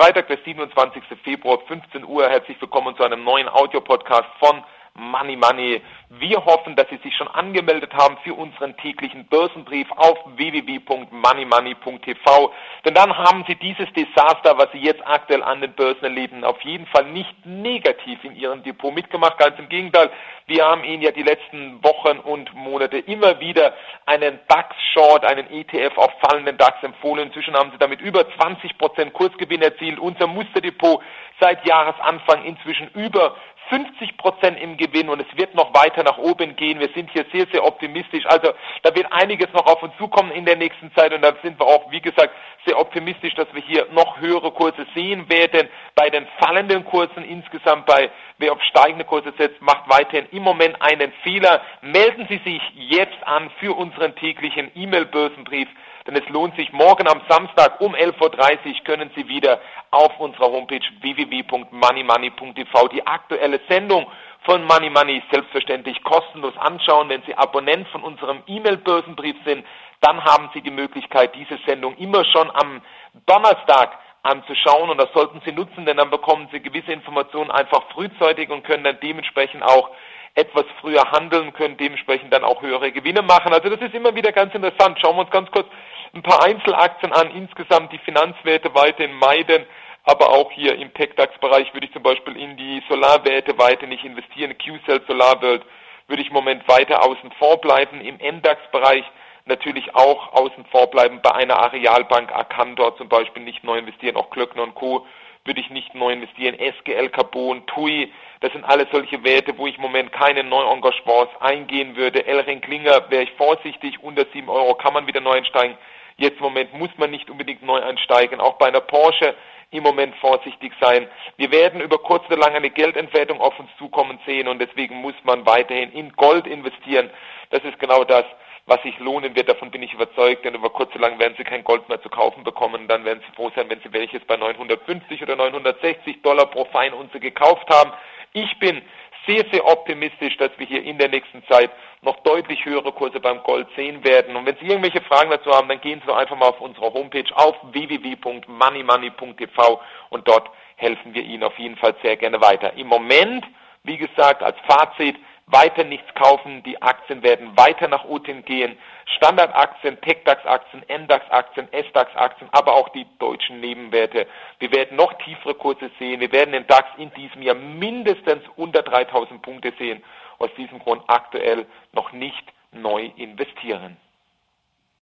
Freitag, der 27. Februar, 15 Uhr. Herzlich willkommen zu einem neuen Audiopodcast von Money Money. Wir hoffen, dass Sie sich schon angemeldet haben für unseren täglichen Börsenbrief auf www.moneymoney.tv. Denn dann haben Sie dieses Desaster, was Sie jetzt aktuell an den Börsen erleben, auf jeden Fall nicht negativ in Ihrem Depot mitgemacht. Ganz im Gegenteil, wir haben Ihnen ja die letzten Wochen und Monate immer wieder einen DAX-Short, einen ETF auf fallenden DAX empfohlen. Inzwischen haben Sie damit über 20% Kursgewinn erzielt. Unser Musterdepot seit Jahresanfang inzwischen über 50 Prozent im Gewinn und es wird noch weiter nach oben gehen. Wir sind hier sehr, sehr optimistisch. Also da wird einiges noch auf uns zukommen in der nächsten Zeit und da sind wir auch, wie gesagt, sehr optimistisch, dass wir hier noch höhere Kurse sehen werden. Bei den fallenden Kursen insgesamt, bei wer auf steigende Kurse setzt, macht weiterhin im Moment einen Fehler. Melden Sie sich jetzt an für unseren täglichen E-Mail-Börsenbrief denn es lohnt sich. Morgen am Samstag um 11.30 Uhr können Sie wieder auf unserer Homepage www.moneymoney.tv die aktuelle Sendung von Money Money selbstverständlich kostenlos anschauen. Wenn Sie Abonnent von unserem E-Mail-Börsenbrief sind, dann haben Sie die Möglichkeit, diese Sendung immer schon am Donnerstag anzuschauen und das sollten Sie nutzen, denn dann bekommen Sie gewisse Informationen einfach frühzeitig und können dann dementsprechend auch etwas früher handeln, können dementsprechend dann auch höhere Gewinne machen. Also das ist immer wieder ganz interessant. Schauen wir uns ganz kurz ein paar Einzelaktien an, insgesamt die Finanzwerte weiterhin meiden, aber auch hier im TechDAX-Bereich würde ich zum Beispiel in die Solarwerte weiter nicht investieren. QCell SolarWorld würde ich im Moment weiter außen vor bleiben. Im MDAX-Bereich natürlich auch außen vor bleiben. Bei einer Arealbank Arcandor zum Beispiel nicht neu investieren. Auch Klöckner und Co. würde ich nicht neu investieren. SGL Carbon, TUI, das sind alles solche Werte, wo ich im Moment keine Neuengagements eingehen würde. Elring Klinger wäre ich vorsichtig. Unter 7 Euro kann man wieder neu einsteigen. Jetzt im Moment muss man nicht unbedingt neu einsteigen. Auch bei einer Porsche im Moment vorsichtig sein. Wir werden über kurz oder lang eine Geldentwertung auf uns zukommen sehen und deswegen muss man weiterhin in Gold investieren. Das ist genau das, was sich lohnen wird. Davon bin ich überzeugt, denn über kurz oder lang werden Sie kein Gold mehr zu kaufen bekommen. Dann werden Sie froh sein, wenn Sie welches bei 950 oder 960 Dollar pro Feinunze gekauft haben. Ich bin sehr, sehr optimistisch, dass wir hier in der nächsten Zeit noch deutlich höhere Kurse beim Gold sehen werden. Und wenn Sie irgendwelche Fragen dazu haben, dann gehen Sie einfach mal auf unsere Homepage auf www.moneymoney.tv und dort helfen wir Ihnen auf jeden Fall sehr gerne weiter. Im Moment, wie gesagt, als Fazit, weiter nichts kaufen, die Aktien werden weiter nach unten gehen. Standardaktien, TechDAX-Aktien, NDAX-Aktien, SDAX-Aktien, aber auch die deutschen Nebenwerte. Wir werden noch tiefere Kurse sehen. Wir werden den DAX in diesem Jahr mindestens unter 3000 Punkte sehen. Aus diesem Grund aktuell noch nicht neu investieren.